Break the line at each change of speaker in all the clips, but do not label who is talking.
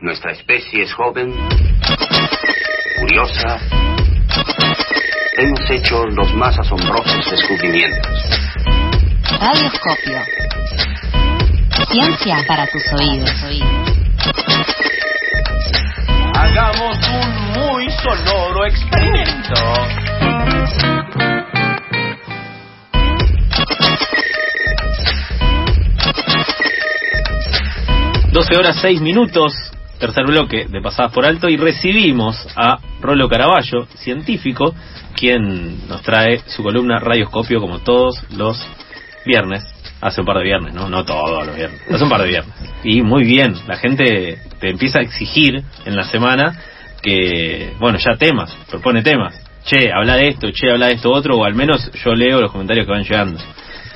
Nuestra especie es joven, curiosa. Hemos hecho los más asombrosos descubrimientos.
Radioscopio. Ciencia para tus oídos.
Hagamos un muy sonoro experimento.
12 horas 6 minutos, tercer bloque de Pasadas por Alto, y recibimos a Rolo Caraballo, científico, quien nos trae su columna Radioscopio como todos los viernes. Hace un par de viernes, ¿no? No todos los viernes. Hace un par de viernes. Y muy bien, la gente te empieza a exigir en la semana que, bueno, ya temas, propone temas. Che, habla de esto, che, habla de esto otro, o al menos yo leo los comentarios que van llegando.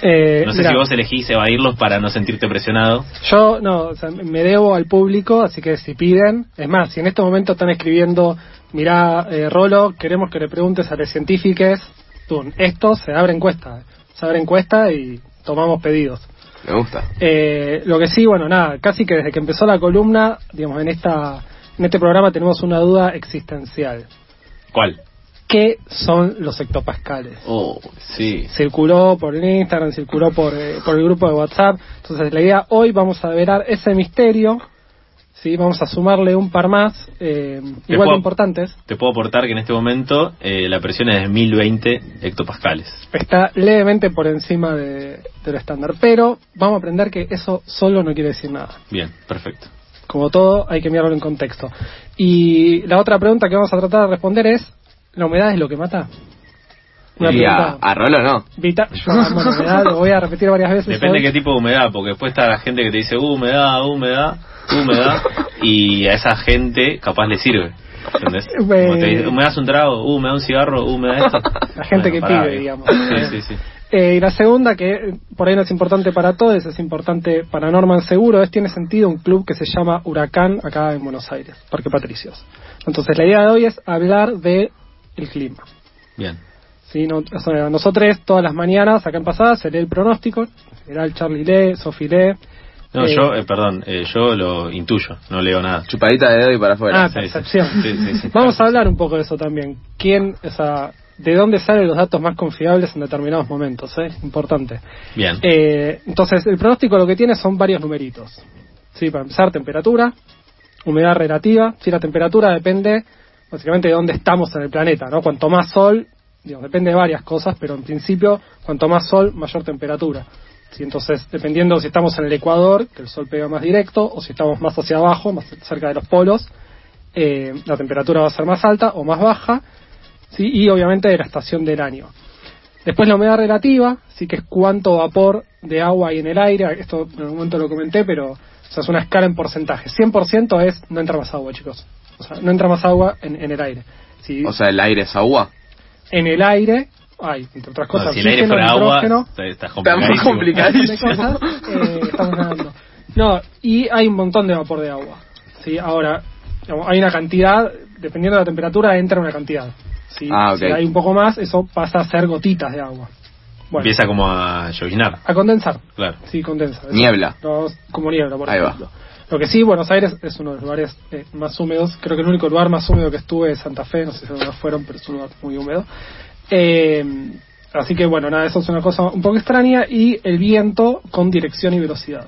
Eh,
No sé
mira,
si vos elegís evadirlos para no sentirte presionado.
Yo no, o sea, me debo al público, así que si piden, es más, si en este momento están escribiendo, mirá, eh, Rolo, queremos que le preguntes a los científicos, esto se abre encuesta, se abre encuesta y tomamos pedidos.
Me gusta.
Eh, lo que sí, bueno, nada, casi que desde que empezó la columna, digamos, en esta en este programa tenemos una duda existencial.
¿Cuál?
¿Qué son los hectopascales?
Oh, sí.
circuló por el Instagram, circuló por, eh, por el grupo de WhatsApp. Entonces, la idea hoy vamos a develar ese misterio. Sí, vamos a sumarle un par más, eh, igual de
puedo-
importantes.
Te puedo aportar que en este momento eh, la presión es de 1020 hectopascales.
Está levemente por encima de, del estándar, pero vamos a aprender que eso solo no quiere decir nada.
Bien, perfecto.
Como todo, hay que mirarlo en contexto. Y la otra pregunta que vamos a tratar de responder es: ¿la humedad es lo que mata? Una
Y a, a Rolo no.
vita- yo amo la humedad, lo voy a repetir varias veces.
Depende de qué tipo de humedad, porque después está la gente que te dice "Uh, humedad, humedad, humedad, y a esa gente capaz le sirve. ¿Entendés? Como te dice, "Uh, me das un trago, uh, me da un cigarro, uh, me da esto.
La gente
Bueno,
que
pará,
pide,
viejo.
digamos.
Sí, sí, sí.
Eh, y la segunda, que eh, por ahí no es importante para todos, es importante para Norman Seguro, es tiene sentido un club que se llama Huracán acá en Buenos Aires, Parque Patricios. Entonces la idea de hoy es hablar de el clima.
Bien.
¿sí? No- o sea, nosotros todas las mañanas, acá en pasada, se lee el pronóstico, en general Charlie lee, Sophie lee.
No,
Eh,
yo, eh, perdón, eh, yo lo intuyo, no leo nada.
Chupadita de dedo y para afuera.
Ah, percepción.
Sí, sí, sí.
Vamos a hablar un poco de eso también. ¿Quién, o sea, de dónde salen los datos más confiables en determinados momentos? ¿eh? Importante.
Bien.
Eh, entonces, el pronóstico lo que tiene son varios numeritos. Sí, para empezar, temperatura, humedad relativa. Sí, la temperatura depende básicamente de dónde estamos en el planeta, ¿no? Cuanto más sol, digamos, depende de varias cosas, pero en principio, cuanto más sol, mayor temperatura. Sí, entonces, dependiendo si estamos en el ecuador, que el sol pega más directo, o si estamos más hacia abajo, más cerca de los polos, eh, la temperatura va a ser más alta o más baja, ¿sí? y obviamente de la estación del año. Después la humedad relativa, sí que es cuánto vapor de agua hay en el aire, esto en algún momento lo comenté, pero o sea, es una escala en porcentaje. 100% es no entra más agua, chicos. O sea, no entra más agua en, en el aire. Si
O sea, el aire es agua.
en el aire hay, entre otras
No,
cosas,
si el aire fuera agua, está, complicadísimo.
cosas, eh, estamos nadando. No, y hay un montón de vapor de agua. ¿sí? Ahora, digamos, hay una cantidad, dependiendo de la temperatura, entra una cantidad. ¿sí?
Ah, ok.
Si hay un poco más, eso pasa a ser gotitas de agua. Bueno,
Empieza como a lloviznar,
a condensar.
claro.
Sí, condensa.
Niebla.
No, como niebla, por
Ahí va.
Lo que sí, Buenos Aires es uno de los lugares eh, más húmedos. Creo que el único lugar más húmedo que estuve es Santa Fe. No sé si alguna fueron, pero es un lugar muy húmedo. Eh, así que, bueno, nada, eso es una cosa un poco extraña. Y el viento con dirección y velocidad.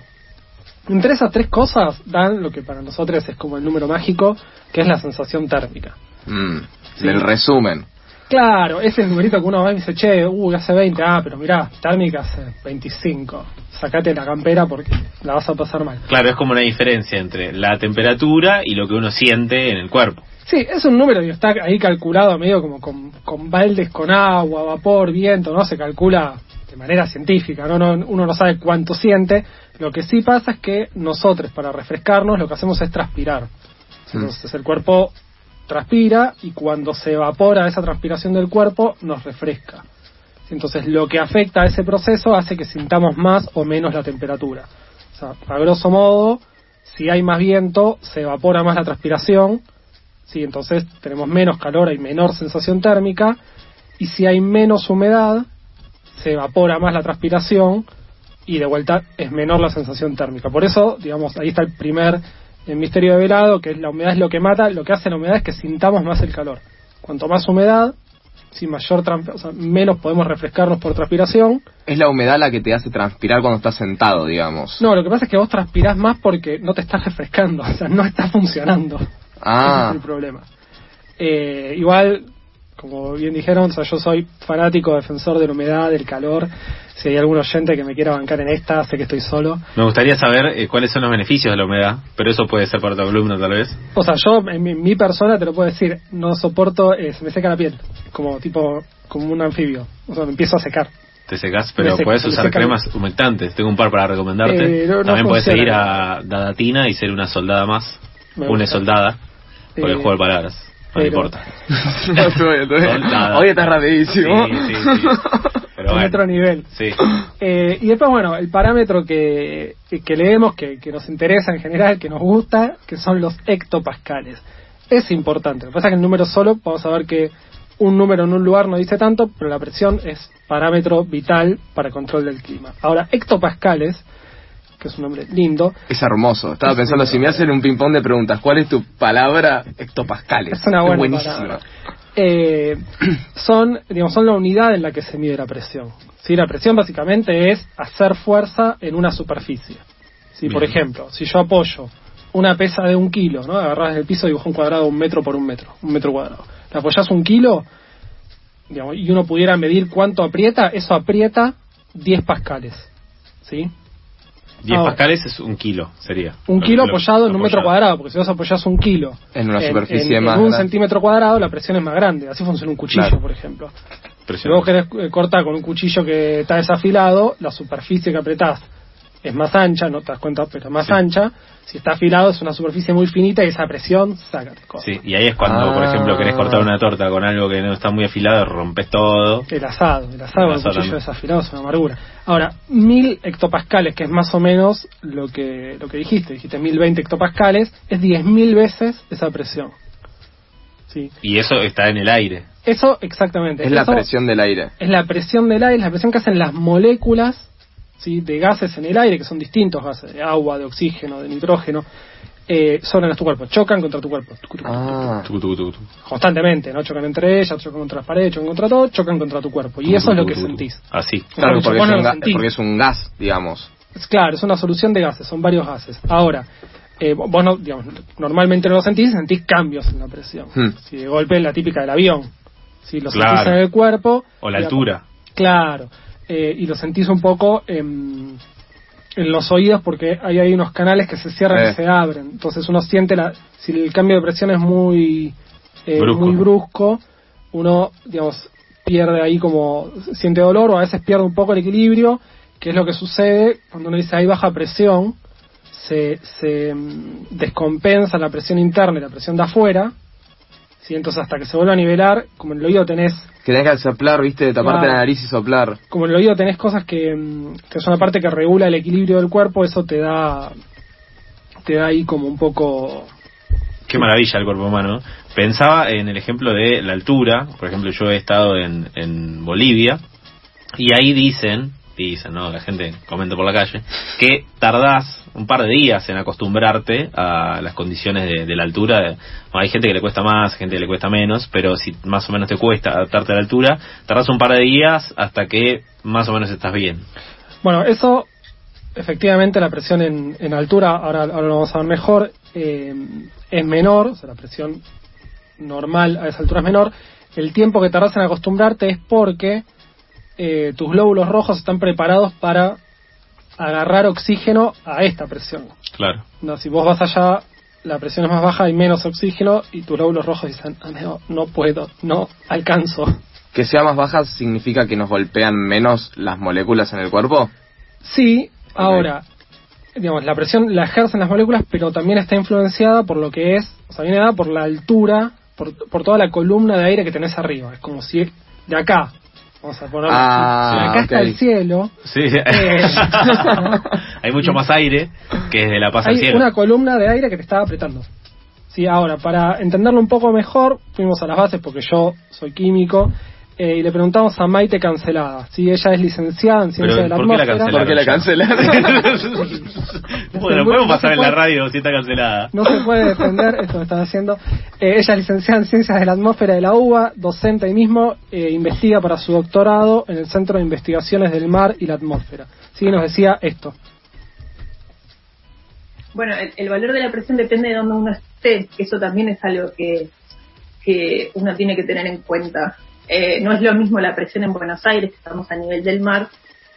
Entre esas tres cosas dan lo que para nosotros es como el número mágico, que es la sensación térmica.
Mm,
Sí.
Del resumen.
Claro, ese es el numerito que uno va y dice, che, uy, hace 20, ah, pero mirá, térmica hace 25. Sacate la campera porque la vas a pasar mal.
Claro, es como una diferencia entre la temperatura y lo que uno siente en el cuerpo.
Sí, es un número que está ahí calculado medio como con, con baldes con agua, vapor, viento, ¿no? Se calcula de manera científica, ¿no? no uno no sabe cuánto siente. Lo que sí pasa es que nosotros, para refrescarnos, lo que hacemos es transpirar. Entonces el cuerpo transpira y cuando se evapora esa transpiración del cuerpo, nos refresca. Entonces lo que afecta a ese proceso hace que sintamos más o menos la temperatura. A grosso modo, si hay más viento, se evapora más la transpiración, ¿sí? entonces tenemos menos calor, hay menor sensación térmica, y si hay menos humedad, se evapora más la transpiración y de vuelta es menor la sensación térmica. Por eso, digamos, ahí está el primer en Misterio de Velado, que la humedad es lo que mata, lo que hace la humedad es que sintamos más el calor. Cuanto más humedad, si mayor o sea, menos podemos refrescarnos por transpiración.
Es la humedad la que te hace transpirar cuando estás sentado, digamos.
No, lo que pasa es que vos transpirás más porque no te estás refrescando, o sea, no está funcionando.
Ah.
Ese es el problema. Eh, igual, como bien dijeron, o sea, yo soy fanático, defensor de la humedad, del calor. Si hay algún oyente que me quiera bancar en esta, sé que estoy solo.
Me gustaría saber eh, cuáles son los beneficios de la humedad, pero eso puede ser para otra columna tal vez.
O sea, yo, en mi, mi persona, te lo puedo decir, no soporto, eh, se me seca la piel, como tipo, como un anfibio. O sea, me empiezo a secar.
Te secas, pero
seca,
puedes usar cremas humectantes. Tengo un par para recomendarte.
Eh, no- no
También puedes ir a Dadatina y ser una soldada más.
Me
una
gusta.
soldada. Por el
Eh,
juego de palabras. No
pero-
importa. Soldada.
Hoy estás rapidísimo.
Sí, sí, sí. Pero bueno.
otro nivel.
Sí.
Eh, y después, bueno, el parámetro que, que, que leemos, que, que nos interesa en general, que nos gusta, que son los hectopascales. Es importante. Lo que pasa es que el número solo, vamos a ver que un número en un lugar no dice tanto, pero la presión es parámetro vital para el control del clima. Ahora, hectopascales, que es un nombre lindo,
Es hermoso. Estaba
Es
pensando,
lindo.
si me hacen un ping-pong de preguntas, ¿cuál es tu palabra? Hectopascales.
Es una buena
buenísima.
palabra. eh, son, digamos, son la unidad en la que se mide la presión. ¿Sí? La presión básicamente es hacer fuerza en una superficie. ¿Sí? Por ejemplo, si yo apoyo una pesa de un kilo, ¿no? agarrás desde el piso y dibujas un cuadrado un metro por un metro, un metro cuadrado. Le apoyás un kilo digamos, y uno pudiera medir cuánto aprieta, eso aprieta 10 pascales. ¿Sí?
10
Ahora.
pascales es un kilo, sería.
Un
Lo-
kilo
lo-
apoyado en un metro cuadrado, porque si vos apoyás un kilo
En una superficie
en-
más
en un
grande.
centímetro cuadrado, la presión es más grande. Así funciona un cuchillo,
Claro.
por ejemplo. Si
Presión.
vos querés eh, cortar con un cuchillo que está desafilado, la superficie que apretás es más ancha, no te das cuenta, pero más
Sí.
ancha. Si está afilado es una superficie muy finita y esa presión saca cosas.
Sí, y ahí es cuando, por
Ah.
ejemplo, querés cortar una torta con algo que no está muy afilado, rompes todo.
El asado, el asado
El
cuchillo
también.
desafilado es una amargura. Ahora, mil hectopascales, que es más o menos lo que, lo que dijiste, dijiste 1020 hectopascales, es 10.000 veces esa presión. Sí.
Y eso está en el aire.
Eso exactamente.
Es la presión del aire.
Es la presión del aire, es la presión que hacen las moléculas ¿sí? de gases en el aire, que son distintos gases, de agua, de oxígeno, de nitrógeno, eh, sobre nuestro cuerpo, chocan contra tu cuerpo.
Ah.
Constantemente, ¿no? Chocan entre ellas, chocan contra las paredes, chocan contra todo, chocan contra tu cuerpo. Y eso es lo que sentís.
Así.
Claro, porque es, un
sentís.
porque es un gas, digamos.
Es claro, es una solución de gases, son varios gases. Ahora, eh, vos no, digamos, normalmente no lo sentís, sentís cambios en la presión.
Hmm.
Si de golpe la típica del avión, si lo
Claro.
sentís en el cuerpo.
O la
digamos,
altura.
Claro, eh, y lo sentís un poco en, en los oídos porque ahí hay unos canales que se cierran y se abren. Entonces uno siente la, si el cambio de presión es muy, eh,
Brusco.
muy brusco, uno, digamos, pierde ahí como, siente dolor o a veces pierde un poco el equilibrio, que es lo que sucede cuando uno dice hay baja presión, se, se mm, descompensa la presión interna y la presión de afuera, ¿sí? entonces hasta que se vuelva a nivelar, como en el oído tenés
Que tenés que soplar, viste, taparte
Claro.
la nariz y soplar.
como en el oído tenés cosas que, mm, que es una parte que regula el equilibrio del cuerpo, eso te da te da ahí como un poco
Qué maravilla el cuerpo humano. Pensaba en el ejemplo de la altura. Por ejemplo, yo he estado en, en Bolivia y ahí dicen, dicen, ¿no? La gente comenta por la calle, que tardás un par de días en acostumbrarte a las condiciones de, de la altura. Hay gente que le cuesta más, gente que le cuesta menos, pero si más o menos te cuesta adaptarte a la altura, tardás un par de días hasta que más o menos estás bien.
Bueno, eso, efectivamente, la presión en, altura, ahora, ahora lo vamos a ver mejor, eh, es menor, o sea, la presión normal a esa altura es menor. El tiempo que tardas en acostumbrarte es porque eh, tus glóbulos rojos están preparados para agarrar oxígeno a esta presión.
Claro.
No, si vos vas allá, la presión es más baja, hay menos oxígeno y tus glóbulos rojos dicen, "Ah, no, no puedo, no alcanzo.
Que sea más baja significa que nos golpean menos las moléculas en el cuerpo.
Sí, ahora, digamos, la presión la ejercen las moléculas, pero también está influenciada por lo que es, o sea, viene dada por la altura, por, por toda la columna de aire que tenés arriba. Es como si de acá, vamos a ponerlo
Ah,
acá está el cielo,
Sí.
Eh.
hay mucho más aire que desde la paz al
hay
cielo.
una columna de aire que te está apretando. Sí, ahora, para entenderlo un poco mejor, fuimos a las bases porque yo soy químico. Eh, y le preguntamos a Maite Cancelada. Si ella es licenciada en Ciencia de la
¿por qué la
Atmósfera.
¿Por qué la cancelaron?
bueno,
No
podemos
se
pasar en la
puede-
radio si está cancelada.
No se puede defender esto que están haciendo. Eh, ella es licenciada en Ciencias de la Atmósfera de la UBA, docente ahí mismo, eh, investiga para su doctorado en el Centro de Investigaciones del Mar y la Atmósfera. Sí, nos decía esto.
Bueno, el, el valor de la presión depende de dónde uno esté, eso también es algo que, que uno tiene que tener en cuenta. Eh, no es lo mismo la presión en Buenos Aires, que estamos a nivel del mar,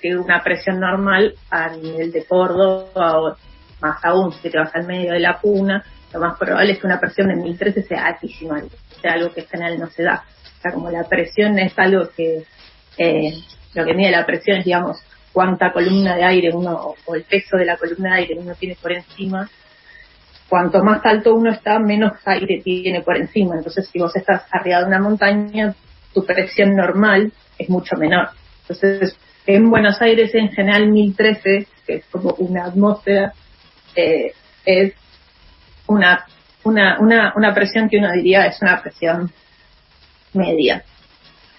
que una presión normal a nivel de Córdoba o más aún, si te vas al medio de la puna, lo más probable es que una presión de 1013 sea altísima, sea algo que en general no se da. O sea, como la presión es algo que, eh, lo que mide la presión es, digamos, cuánta columna de aire uno, o el peso de la columna de aire uno tiene por encima, cuanto más alto uno está, menos aire tiene por encima. Entonces, si vos estás arriba de una montaña, tu presión normal es mucho menor. Entonces, en Buenos Aires, en general, 1013, que es como una atmósfera, eh, es una, una, una, una presión que uno diría es una presión media.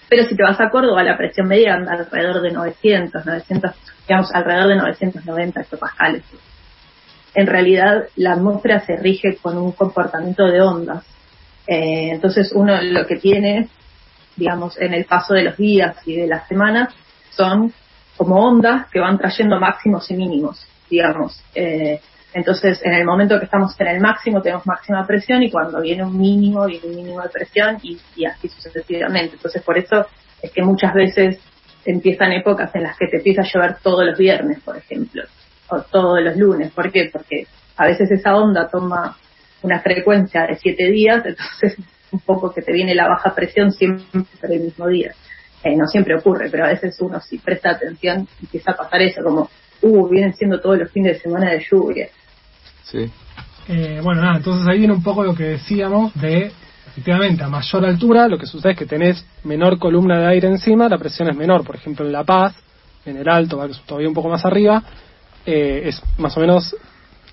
Pero si te vas a Córdoba, la presión media anda alrededor de 900, 900, digamos, alrededor de 990 hectopascales. En realidad, la atmósfera se rige con un comportamiento de ondas. Eh, entonces, uno lo que tiene, digamos, en el paso de los días y de las semanas, son como ondas que van trayendo máximos y mínimos, digamos. Eh, entonces, en el momento que estamos en el máximo, tenemos máxima presión y cuando viene un mínimo, viene un mínimo de presión y, y así sucesivamente. Entonces, por eso es que muchas veces empiezan épocas en las que te empieza a llover todos los viernes, por ejemplo, o todos los lunes. ¿Por qué? Porque a veces esa onda toma una frecuencia de siete días, entonces un poco que te viene la baja presión siempre el mismo día. Eh, no siempre ocurre, pero a veces uno si presta atención empieza a pasar eso, como, uh, vienen siendo todos los fines de semana de lluvia.
Sí.
Eh, bueno, nada, entonces ahí viene un poco lo que decíamos de, efectivamente, a mayor altura, lo que sucede es que tenés menor columna de aire encima, la presión es menor. Por ejemplo, en La Paz, en el Alto, va, que es todavía un poco más arriba, eh, es más o menos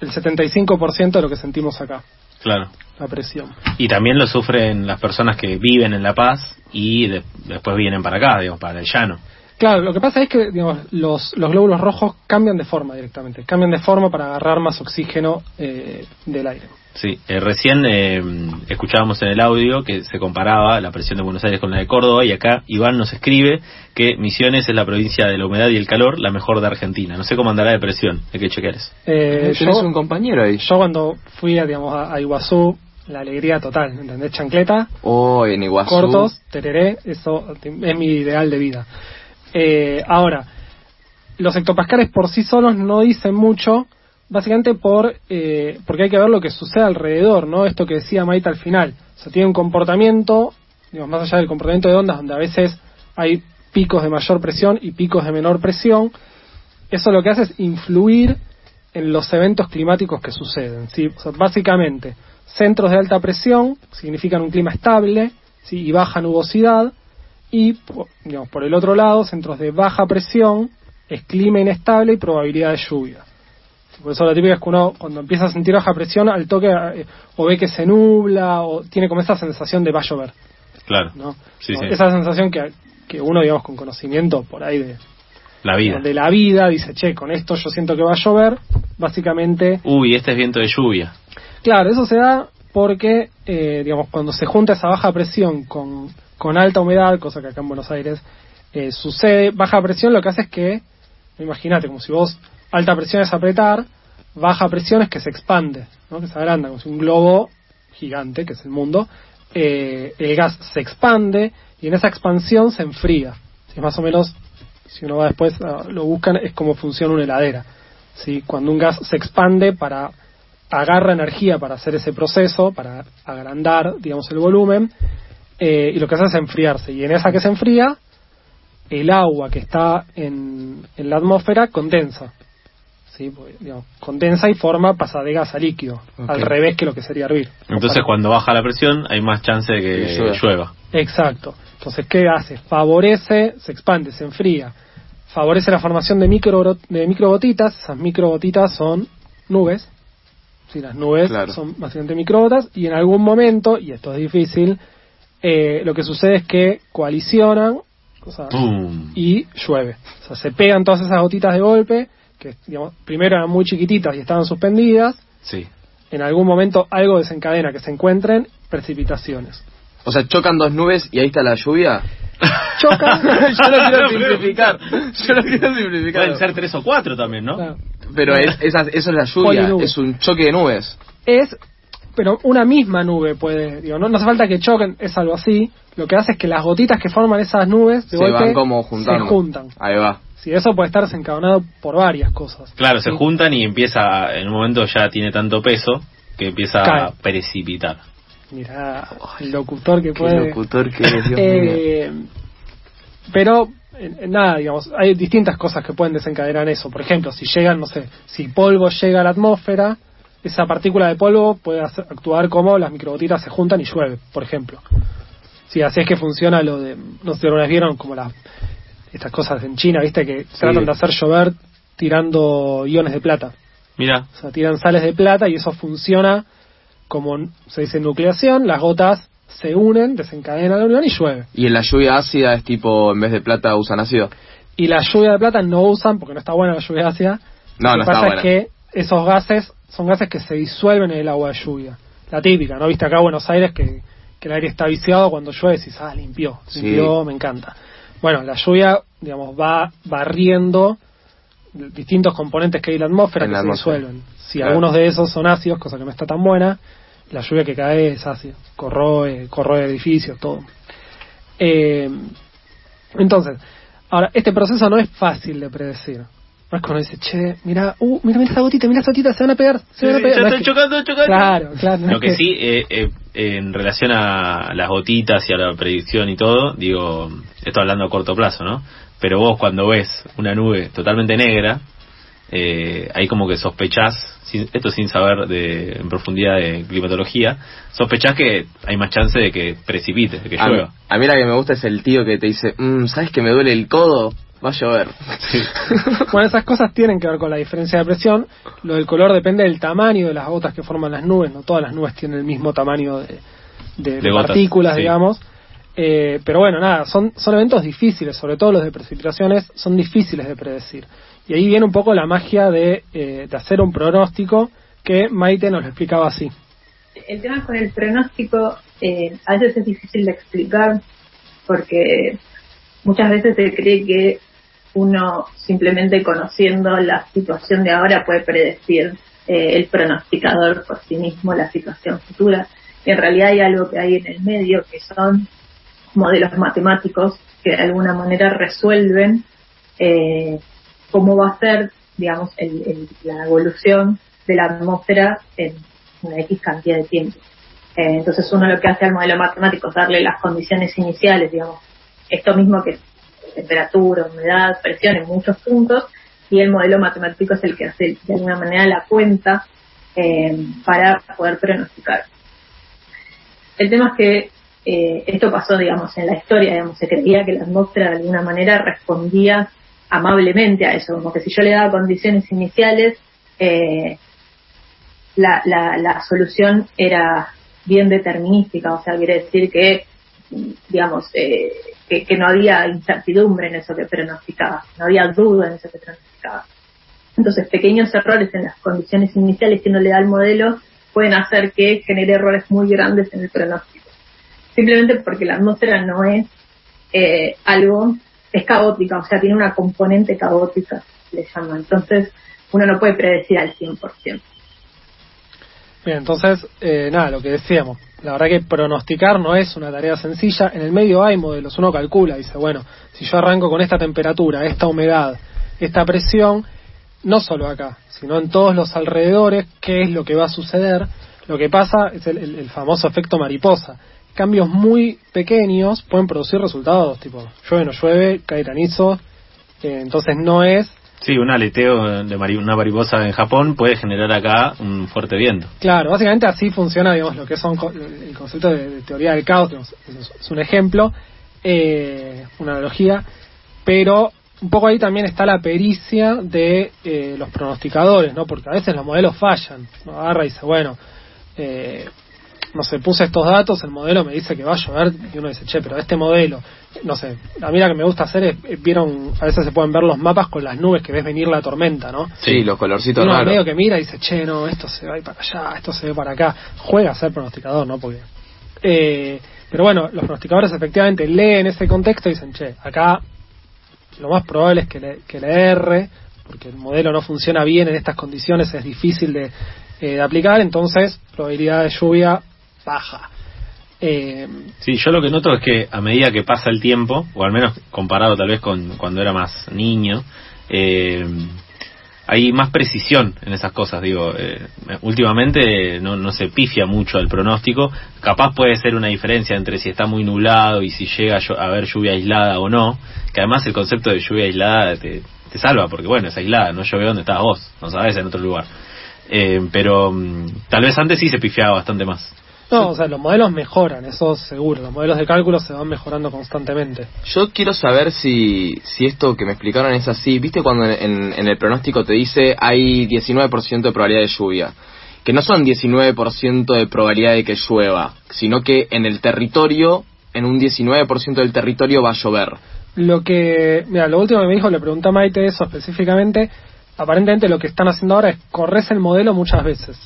el 75% de lo que sentimos acá,
Claro.
La presión.
Y también lo sufren las personas que viven en La Paz y de- después vienen para acá, digamos, para el llano.
Claro, lo que pasa es que digamos, los, los glóbulos rojos cambian de forma directamente, cambian de forma para agarrar más oxígeno eh, del aire.
Sí, eh, recién eh, escuchábamos en el audio que se comparaba la presión de Buenos Aires con la de Córdoba y acá Iván nos escribe que Misiones es la provincia de la humedad y el calor, la mejor de Argentina. No sé cómo andará de presión, hay que chequear eso.
Eh, yo,
un compañero ahí.
yo cuando fui a, digamos, a, a Iguazú, la alegría total, ¿entendés? Chancleta,
Oh, en Iguazú.
cortos, tereré, eso es mi ideal de vida. Eh, ahora, los hectopascales por sí solos no dicen mucho, básicamente por eh, porque hay que ver lo que sucede alrededor, ¿no? Esto que decía Maite al final. O sea, tiene un comportamiento, digamos, más allá del comportamiento de ondas, donde a veces hay picos de mayor presión y picos de menor presión. Eso lo que hace es influir en los eventos climáticos que suceden. ¿sí? O sea, básicamente, centros de alta presión significan un clima estable ¿sí? y baja nubosidad, y digamos, por el otro lado, centros de baja presión es clima inestable y probabilidad de lluvia. Por eso la típica es que uno cuando empieza a sentir baja presión al toque eh, o ve que se nubla o tiene como esa sensación de va a llover.
Claro,
¿no?
Sí,
¿No?
sí.
Esa sensación que, que uno, digamos, con conocimiento por ahí de,
la vida.
de la vida, dice, che, con esto yo siento que va a llover, básicamente
Uy, este es viento de lluvia.
Claro, eso se da porque, eh, digamos, cuando se junta esa baja presión con, con alta humedad, cosa que acá en Buenos Aires eh, sucede, baja presión lo que hace es que, imagínate, como si vos, alta presión es apretar, baja presión es que se expande, ¿no? que se agranda, como si un globo gigante, que es el mundo, eh, el gas se expande y en esa expansión se enfría. Es más o menos, si uno va después, lo buscan, es como funciona una heladera. ¿sí? Cuando un gas se expande para agarra energía para hacer ese proceso, para agrandar, digamos, el volumen, eh, y lo que hace es enfriarse. Y en esa que se enfría, el agua que está en, en la atmósfera condensa. ¿sí? Digamos, condensa y forma, pasa de gas a líquido, al revés que lo que sería hervir.
Entonces
Para-
cuando baja la presión hay más chance de que
Que llueva.
llueva.
Exacto. Entonces, ¿qué hace? Favorece, se expande, se enfría. Favorece la formación de, micro, de microgotitas. Esas microgotitas son nubes. Sí, las nubes
Claro.
son básicamente microgotas. Y en algún momento, y esto es difícil, eh, lo que sucede es que coalicionan o y llueve. O sea, se pegan todas esas gotitas de golpe, que digamos, primero eran muy chiquititas y estaban suspendidas.
Sí.
En algún momento algo desencadena que se encuentren precipitaciones.
O sea, chocan dos nubes y ahí está la lluvia.
Chocan.
Yo lo quiero simplificar. Yo lo quiero simplificar.
Pueden ser tres o cuatro también, ¿no?
Claro.
Pero es, esa- eso es la lluvia, es un choque de nubes.
es pero una misma nube puede digo no, no hace falta que choquen es algo así lo que hace es que las gotitas que forman esas nubes de
Se
golpe
van como juntando.
se juntan
Ahí va.
si eso puede estar desencadenado por varias cosas
Claro, se
Sí.
juntan y empieza, en un momento ya tiene tanto peso que empieza a precipitar.
mira el locutor que puede
locutor que Dios mío.
Eh, pero en- en nada digamos hay distintas cosas que pueden desencadenar eso. Por ejemplo si llegan no sé si polvo llega a la atmósfera esa partícula de polvo puede hacer- actuar como las microgotitas se juntan y llueve por ejemplo. Sí, así es que funciona lo de, no sé si alguna vez vieron como las, estas cosas en China, viste, que tratan de hacer llover tirando iones de plata.
Mira,
O sea, tiran sales de plata y eso funciona como se dice nucleación, las gotas se unen, desencadenan la unión y llueve.
Y en la lluvia ácida es tipo, en vez de plata usan ácido.
Y la lluvia de plata no usan, porque no está buena la lluvia ácida.
No,
Lo
no
que pasa
buena.
es que esos gases son gases que se disuelven en el agua de lluvia. La típica, ¿no? Viste acá en Buenos Aires que, que el aire está viciado cuando llueve y ah, limpió,
Sí.
limpió, me encanta. Bueno, la lluvia, digamos, va barriendo distintos componentes que hay en la atmósfera
En
que
la
se disuelven. Si
Claro.
algunos de esos son ácidos, cosa que no está tan buena, la lluvia que cae es ácida, corroe, corroe edificios, todo. Eh, entonces, ahora, este proceso no es fácil de predecir. No es cuando dice, che, mira, uh, mira, mira esa gotita, mira esa gotita, se van a pegar, se van a pegar.
ya
No es
estoy
que-
chocando, chocando.
Claro, claro. no
Lo
es
que sí, eh, eh, en relación a las gotitas y a la predicción y todo, digo, esto hablando a corto plazo, ¿no? Pero vos cuando ves una nube totalmente negra, eh, ahí como que sospechás, sin- esto sin saber de, en profundidad de climatología, sospechás que hay más chance de que precipite, de que
A,
llueva.
a mí la que me gusta es el tío que te dice, "Mm, ¿sabes que me duele el codo? Va a llover.
bueno, esas cosas tienen que ver con la diferencia de presión. Lo del color depende del tamaño de las gotas que forman las nubes. No todas las nubes tienen el mismo tamaño de, de- de
gotas,
partículas,
sí.
digamos. Eh, pero bueno, nada, son, son eventos difíciles, sobre todo los de precipitaciones, son difíciles de predecir. Y ahí viene un poco la magia de, eh, de hacer un pronóstico que Maite nos lo explicaba así.
El tema con el pronóstico eh, a veces es difícil de explicar porque muchas veces se cree que uno simplemente conociendo la situación de ahora puede predecir eh, el pronosticador por sí mismo la situación futura. Y en realidad hay algo que hay en el medio que son modelos matemáticos que de alguna manera resuelven eh, cómo va a ser, digamos, el- la evolución de la atmósfera en una X cantidad de tiempo. Eh, entonces uno lo que hace al modelo matemático es darle las condiciones iniciales, digamos, esto mismo que temperatura, humedad, presión en muchos puntos, y el modelo matemático es el que hace de alguna manera la cuenta eh, para poder pronosticar. El tema es que eh, esto pasó, digamos, en la historia, digamos, se creía que la atmósfera de alguna manera respondía amablemente a eso, como que si yo le daba condiciones iniciales, eh, la, la, la solución era bien determinística, o sea, quiere decir que, digamos, eh, que, no había incertidumbre en eso que pronosticaba, no había duda en eso que pronosticaba. Entonces, pequeños errores en las condiciones iniciales que uno le da al modelo pueden hacer que genere errores muy grandes en el pronóstico. Simplemente porque la atmósfera no es eh, algo, es caótica, o sea, tiene una componente caótica, le llaman. Entonces, uno no puede predecir al 100%.
Bien, entonces, eh, nada, lo que decíamos. La verdad que pronosticar no es una tarea sencilla. En el medio hay modelos. Uno calcula, dice, bueno, si yo arranco con esta temperatura, esta humedad, esta presión, no solo acá, sino en todos los alrededores, ¿qué es lo que va a suceder? Lo que pasa es el, famoso efecto mariposa. Cambios muy pequeños pueden producir resultados, tipo, llueve, no llueve, cae granizo. eh, entonces no es
Sí, un aleteo de mari- una mariposa en Japón puede generar acá un fuerte viento.
Claro, básicamente así funciona, digamos, lo que son co- el concepto de, de teoría del caos, digamos, es, es un ejemplo, eh, una analogía, pero un poco ahí también está la pericia de eh, los pronosticadores, ¿no? Porque a veces los modelos fallan, ¿no? Agarra y dice, bueno, eh, no sé, puse estos datos, el modelo me dice que va a llover y uno dice, che, pero este modelo, no sé, a mí la que me gusta hacer es, eh, vieron, a veces se pueden ver los mapas con las nubes que ves venir la tormenta, ¿no?
Sí, los
Y
colorcitos
uno
raros.
medio que mira y dice, che, no, esto se va a ir para allá, esto se ve para acá. Juega a ser pronosticador, ¿no? Porque, eh, pero bueno, los pronosticadores efectivamente leen ese contexto y dicen, che, acá lo más probable es que le, que le erre, porque el modelo no funciona bien en estas condiciones, es difícil de, eh, de aplicar, entonces probabilidad de lluvia baja. Eh,
Sí, yo lo que noto es que a medida que pasa el tiempo, o al menos comparado tal vez con cuando era más niño, eh, hay más precisión en esas cosas. Digo, eh, últimamente no, no se pifia mucho el pronóstico. Capaz puede ser una diferencia entre si está muy nublado y si llega a haber lluvia aislada o no. Que además el concepto de lluvia aislada te, te salva, porque bueno, es aislada, no llueve donde estabas vos, no sabes en otro lugar. Eh, pero mm, tal vez antes sí se pifiaba bastante más.
No, o sea, los modelos mejoran, eso seguro, los modelos de cálculo se van mejorando constantemente.
Yo quiero saber si, si esto que me explicaron es así. ¿Viste cuando en, en el pronóstico te dice hay 19% de probabilidad de lluvia? Que no son 19% de probabilidad de que llueva, sino que en el territorio, en un 19% del territorio va a llover.
Lo que, mira, lo último que me dijo, le pregunté a Maite eso específicamente, aparentemente lo que están haciendo ahora es corres el modelo muchas veces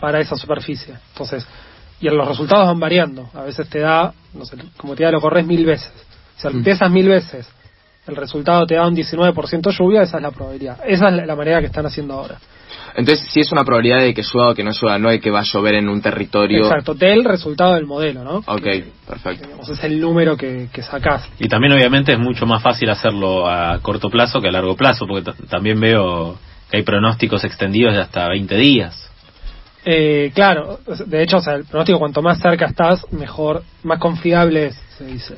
para esa superficie. Entonces, y los resultados van variando. A veces te da, no sé, como te da, lo corres mil veces. Si
Mm.
esas mil veces el resultado te da un 19% lluvia, esa es la probabilidad. Esa es la- manera que están haciendo ahora.
Entonces, si es una probabilidad de que llueva o que no llueva, no de que va a llover en un territorio.
Exacto, del resultado del modelo, ¿no?
Ok,
Que,
perfecto.
digamos, es el número que, que sacás.
Y también obviamente es mucho más fácil hacerlo a corto plazo que a largo plazo, porque también veo que hay pronósticos extendidos de hasta 20 días.
Eh, claro, de hecho, o sea, el pronóstico cuanto más cerca estás, mejor, más confiable es, se dice.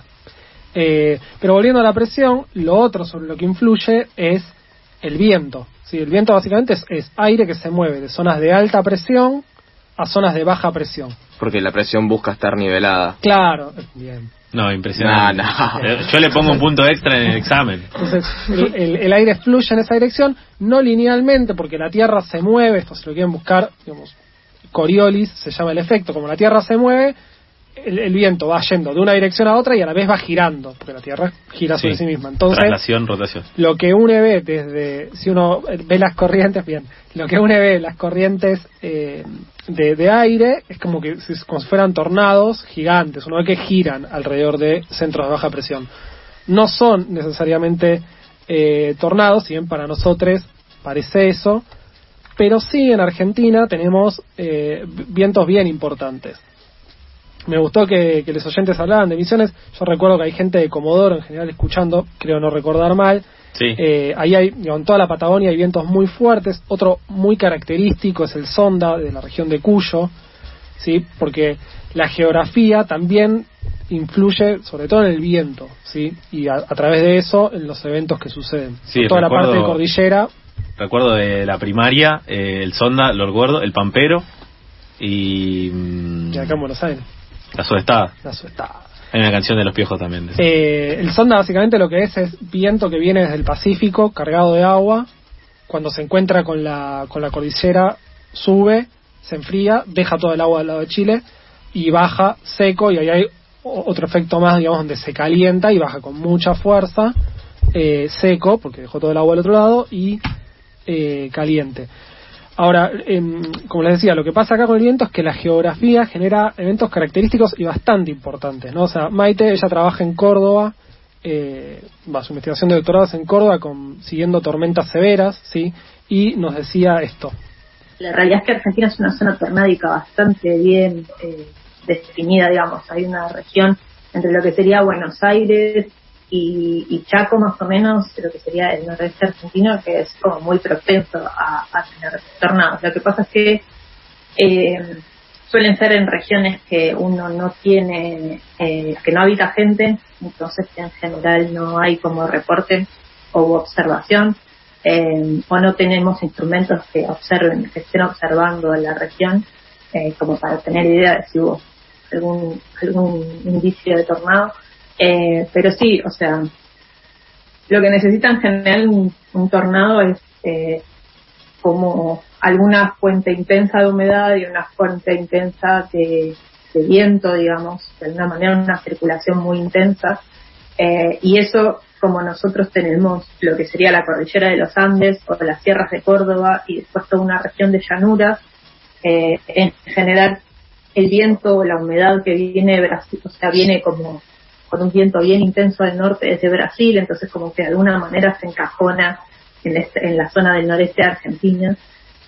Eh, pero volviendo a la presión, lo otro sobre lo que influye es el viento. ¿sí? El viento básicamente es, es aire que se mueve de zonas de alta presión a zonas de baja presión.
Porque la presión busca estar nivelada.
Claro, bien.
No, impresionante.
No, no.
Eh, Yo le pongo un punto extra en el examen.
Entonces, el, el- el aire fluye en esa dirección, no linealmente, porque la Tierra se mueve, esto si lo quieren buscar, digamos, Coriolis se llama el efecto, como la Tierra se mueve, el, el viento va yendo de una dirección a otra y a la vez va girando, porque la Tierra gira sobre sí, misma. Entonces,
Traslación, rotación.
lo que une ve desde, si uno ve las corrientes, bien, lo que une ve las corrientes eh, de, de aire es como que si- como si fueran tornados gigantes, uno ve que giran alrededor de centros de baja presión. No son necesariamente eh, tornados, si bien para nosotros parece eso, pero sí en Argentina tenemos eh, vientos bien importantes. Me gustó que, que los oyentes hablaban de emisiones. Yo recuerdo que hay gente de Comodoro en general escuchando, creo no recordar mal.
Sí.
Eh, ahí hay, en toda la Patagonia hay vientos muy fuertes. Otro muy característico es el Sonda de la región de Cuyo, ¿sí? porque la geografía también influye sobre todo en el viento, ¿sí? y a, a través de eso en los eventos que suceden.
Sí,
Por toda la parte de cordillera,
Recuerdo de la primaria, eh, el Sonda, Lord Gordo, el Pampero y mm,
y acá en Buenos Aires,
la Sudestada.
la suestada.
Hay una canción de los piojos también. de.
Eh, el sonda básicamente lo que es es viento que viene desde el Pacífico cargado de agua. Cuando se encuentra con la, con la cordillera, sube, se enfría, deja todo el agua del lado de Chile y baja seco. Y ahí hay otro efecto más, digamos, donde se calienta y baja con mucha fuerza, eh, seco, porque dejó todo el agua al otro lado, y eh, caliente. Ahora, em, como les decía, lo que pasa acá con el viento es que la geografía genera eventos característicos y bastante importantes, ¿no? O sea, Maite, ella trabaja en Córdoba, eh, su investigación de doctorado es en Córdoba, con, siguiendo tormentas severas, ¿sí? Y nos decía esto.
La realidad es que Argentina es una zona tornádica bastante bien eh, definida, digamos. Hay una región entre lo que sería Buenos Aires y, y Chaco, más o menos, lo que sería el noroeste argentino, que es como muy propenso a, tener tornados. Lo que pasa es que eh, suelen ser en regiones que uno no tiene, eh, que no habita gente, entonces en general no hay como reporte o observación, eh, o no tenemos instrumentos que observen, que estén observando la región, eh, como para tener idea de si hubo algún, algún indicio de tornado. Eh, pero sí, o sea, lo que necesita en general un, tornado es eh, cómo alguna fuente intensa de humedad y una fuente intensa de, viento, digamos, de alguna manera una circulación muy intensa. Eh, y eso, como nosotros tenemos lo que sería la cordillera de los Andes o las sierras de Córdoba y después toda una región de llanuras, eh, en general el viento o la humedad que viene Brasil, o sea, viene como con un viento bien intenso del norte desde Brasil, entonces como que de alguna manera se encajona en, este- en la zona del noreste de Argentina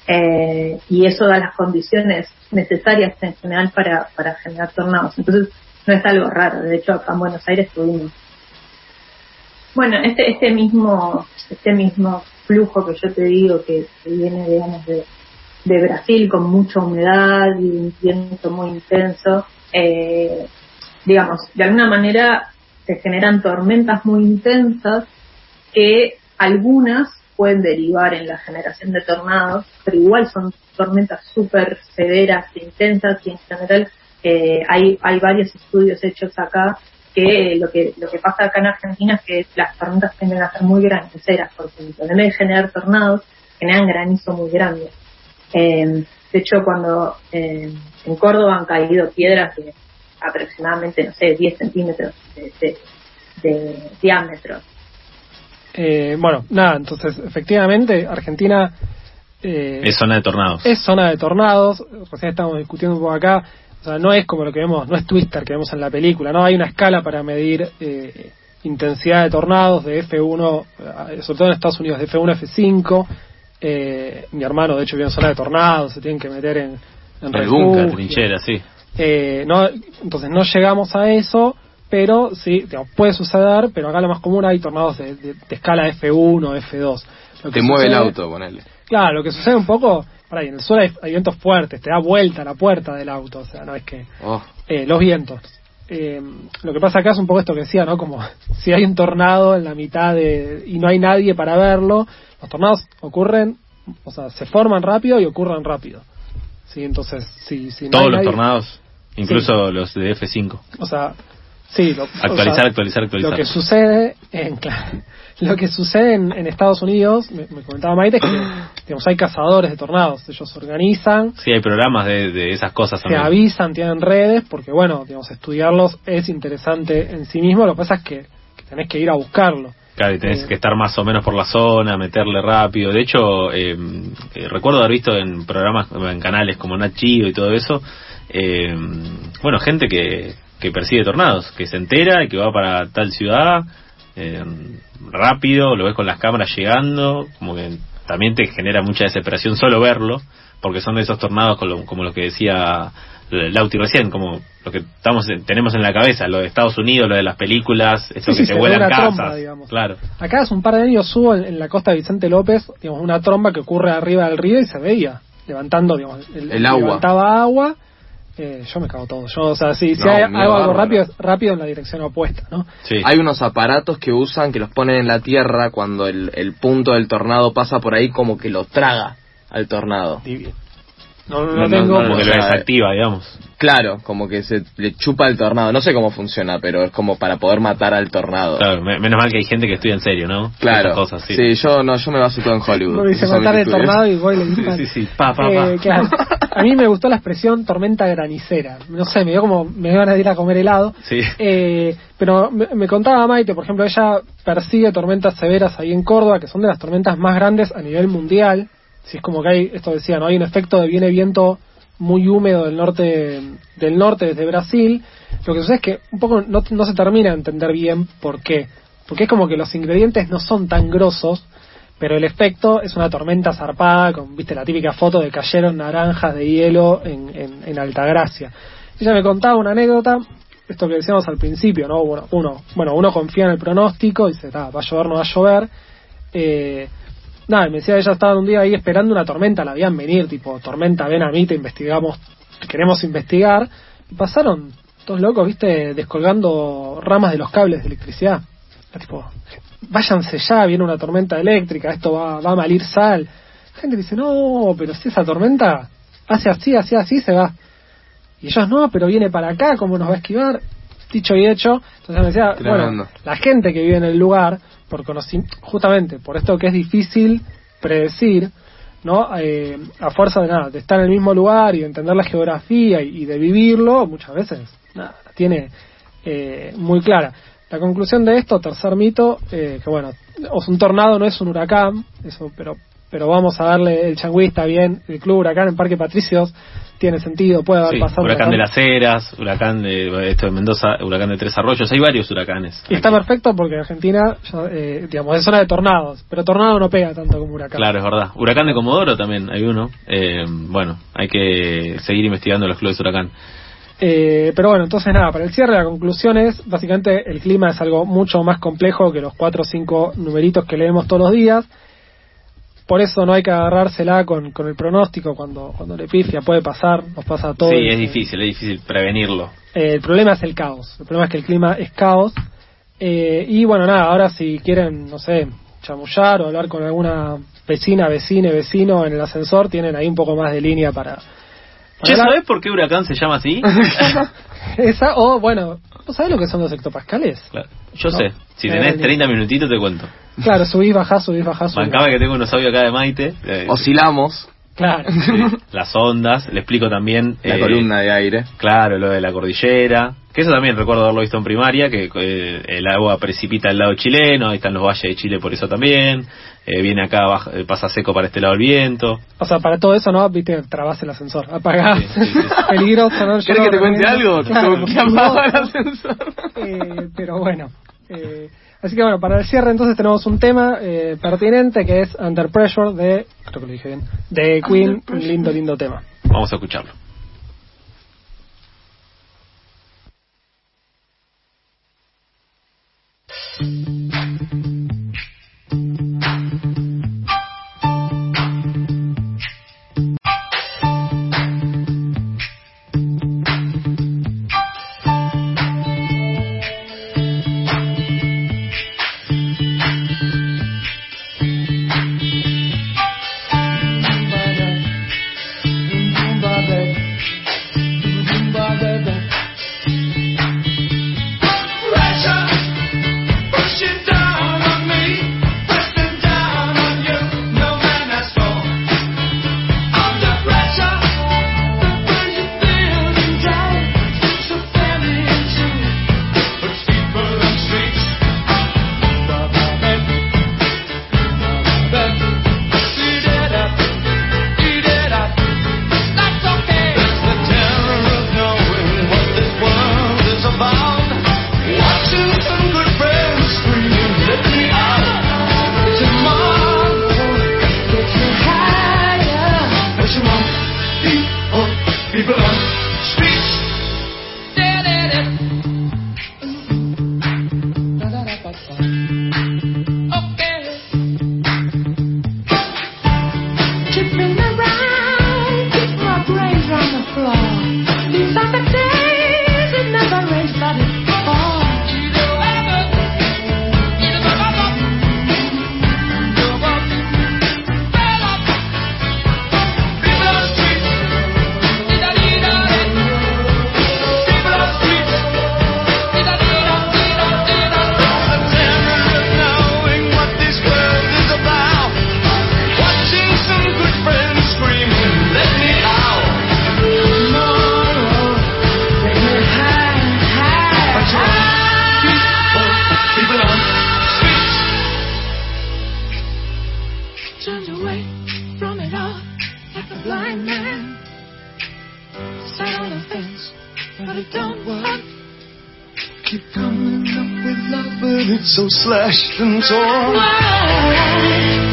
eh, y eso da las condiciones necesarias en general para, generar tornados. Entonces no es algo raro, de hecho acá en Buenos Aires tuvimos bueno, este, este mismo, este mismo flujo que yo te digo que, que viene, digamos, de, de Brasil con mucha humedad y un viento muy intenso, eh, digamos, de alguna manera se generan tormentas muy intensas que algunas pueden derivar en la generación de tornados, pero igual son tormentas súper severas e intensas y en general eh, hay, hay varios estudios hechos acá que lo que lo que pasa acá en Argentina es que las tormentas tienden a ser muy graniceras porque en vez de generar tornados generan granizo muy grande. Eh, de hecho cuando eh, en Córdoba han caído piedras de aproximadamente no sé 10 centímetros de, de- de diámetro
Eh, bueno, nada, entonces efectivamente Argentina eh,
Es zona de tornados.
es zona de tornados, recién estamos discutiendo un poco acá, o sea, no es como lo que vemos, no es Twister que vemos en la película, no hay una escala para medir eh, intensidad de tornados de F1, eh, sobre todo en Estados Unidos, de F1 a F5, eh, mi hermano de hecho vive en zona de tornados, se tienen que meter en, en
El búnker,
refugio.
Trinchera, sí.
Eh, no, entonces no llegamos a eso, pero sí, digamos, puede suceder, pero acá lo más común hay tornados de, de- de escala F1 o F2. Lo que
Te mueve el auto, ponele.
Claro, lo que sucede un poco, por ahí, en el sur hay, hay vientos fuertes, te da vuelta la puerta del auto, o sea, no es que...
Oh,
eh, los vientos. Eh, lo que pasa acá es un poco esto que decía, ¿no? Como si hay un tornado en la mitad de y no hay nadie para verlo, los tornados ocurren, o sea, se forman rápido y ocurren rápido. Sí, entonces, si, si no
Todos
hay
los
nadie-
tornados, incluso los de F5.
o sea, sí, lo,
Actualizar,
o sea,
actualizar, actualizar.
Lo que sucede en claro, lo que sucede en, en Estados Unidos, me, me comentaba Maite, es que digamos, hay cazadores de tornados, ellos se organizan,
Sí, hay programas de, de esas cosas
se
también.
avisan, tienen redes, porque bueno, digamos, estudiarlos es interesante en sí mismo, lo que pasa es que, que tenés que ir a buscarlo.
Claro, y tenés que estar más o menos por la zona, meterle rápido. De hecho, eh, eh, recuerdo haber visto en programas, en canales como Nat y todo eso, eh, bueno, gente que, que persigue tornados, que se entera y que va para tal ciudad eh, rápido, lo ves con las cámaras llegando, como que también te genera mucha desesperación solo verlo, porque son de esos tornados como, lo- como los que decía Lauti recién, como lo que estamos tenemos en la cabeza, lo de Estados Unidos, lo de las películas, esto
Sí,
que
sí,
te
se ve
vuelan casas,
tromba, digamos.
claro.
Acá hace un par de años hubo en, en la costa de Vicente López, digamos, una tromba que ocurre arriba del río y se veía, levantando, digamos,
El agua.
levantaba agua. Eh, yo me cago todo. Yo, o sea, si, si
No,
hay- hago algo rápido, es rápido en la dirección opuesta, ¿no?
Sí.
Hay unos aparatos que usan que los ponen en la tierra cuando el, el punto del tornado pasa por ahí como que lo traga al tornado.
Divino. No, no,
No,
tengo.
no,
como que
o
lo
sea,
desactiva, digamos.
Claro, como que se le chupa el tornado. No sé cómo funciona, pero es como para poder matar al tornado.
Claro, me- menos mal que hay gente que estudia en serio, ¿no?
Claro.
Esas cosas, sí.
sí. yo no, yo me baso todo en Hollywood.
No dice
Esos son
matar
mis
el tornado y voy y le
Sí,
disparan.
sí, sí. Pa, pa, pa.
Eh, claro. A mí me gustó la expresión tormenta granicera. No sé, me dio como, me dio ganas de ir a comer helado.
Sí.
Eh, pero me, me contaba Maite, por ejemplo, ella persigue tormentas severas ahí en Córdoba, que son de las tormentas más grandes a nivel mundial. Si es como que hay, esto decía, ¿no? Hay un efecto de viene viento muy húmedo del norte, del norte desde Brasil. Lo que sucede es que un poco no, no se termina de entender bien por qué. Porque es como que los ingredientes no son tan grosos, pero el efecto es una tormenta zarpada, con, viste, la típica foto de cayeron naranjas de hielo en, en, en Altagracia. Ella me contaba una anécdota, esto que decíamos al principio, ¿no? Bueno, uno, bueno, uno confía en el pronóstico y dice, "Ta, va a llover, no va a llover. Eh, nada, me decía, ella estaba un día ahí esperando una tormenta, la veían venir, tipo, tormenta, ven a mí, te investigamos, queremos investigar. Y pasaron dos locos, viste, descolgando ramas de los cables de electricidad. Tipo, váyanse ya, viene una tormenta eléctrica, esto va, va a malir sal. La gente dice, no, pero si esa tormenta hace así, así, así, se va. Y ellos, no, pero viene para acá, ¿cómo nos va a esquivar? Dicho y hecho, entonces me decía,
Tremendo.
bueno, la gente que vive en el lugar, por justamente por esto que es difícil predecir, ¿no? Eh, a fuerza de nada, de estar en el mismo lugar y de entender la geografía y, y de vivirlo, muchas veces, nada, tiene eh, muy clara. La conclusión de esto, tercer mito, eh, que bueno, un tornado no es un huracán, eso, pero pero vamos a darle el changüí, está bien, el club huracán en Parque Patricios tiene sentido, puede haber
Sí,
pasado.
huracán de las Heras, huracán de esto de Mendoza, huracán de Tres Arroyos, hay varios huracanes.
Y está perfecto porque Argentina, eh, digamos, es zona de tornados, pero tornado no pega tanto como huracán.
Claro, es verdad. Huracán de Comodoro también hay uno. Eh, bueno, hay que seguir investigando los clubes huracán.
Eh, pero bueno, entonces nada, para el cierre la conclusión es, básicamente el clima es algo mucho más complejo que los cuatro o cinco numeritos que leemos todos los días. Por eso no hay que agarrársela con, con el pronóstico cuando, cuando le pifia, puede pasar, nos pasa a todos.
Sí, es difícil, es difícil prevenirlo.
Eh, el problema es el caos. El problema es que el clima es caos. Eh, y bueno, nada, ahora si quieren, no sé, chamullar o hablar con alguna vecina, vecine, vecino en el ascensor, tienen ahí un poco más de línea para... Para-
¿sabés por qué huracán se llama así?
Esa, o bueno, ¿vos sabés lo que son los hectopascales?
Claro, Yo
No.
sé. Si
Eh,
tenés
ni-
30 minutitos te cuento.
Claro, subís, bajás, subís, bajás, subís.
Bancaba que tengo unos audios acá de Maite. eh,
Oscilamos
Claro.
sí, las ondas. Le explico también...
la
eh,
columna de aire.
Claro, lo de la cordillera. Que eso también recuerdo haberlo visto en primaria, que eh, el agua precipita al lado chileno, ahí están los valles de Chile por eso también. Eh, viene acá, baja- eh, pasa seco para este lado el viento.
O sea, para todo eso, ¿no? Viste, trabas el ascensor, apagás.
Sí, sí, sí.
Peligroso, ¿no?
¿Querés
Yo
que te cuente algo?
Claro,
que el ascensor.
Eh, pero bueno. eh, así que bueno, para el cierre entonces tenemos un tema eh, pertinente que es Under Pressure de, creo que lo dije bien, de Queen, un lindo, lindo tema.
Vamos a escucharlo.
Keeping
slashed and torn.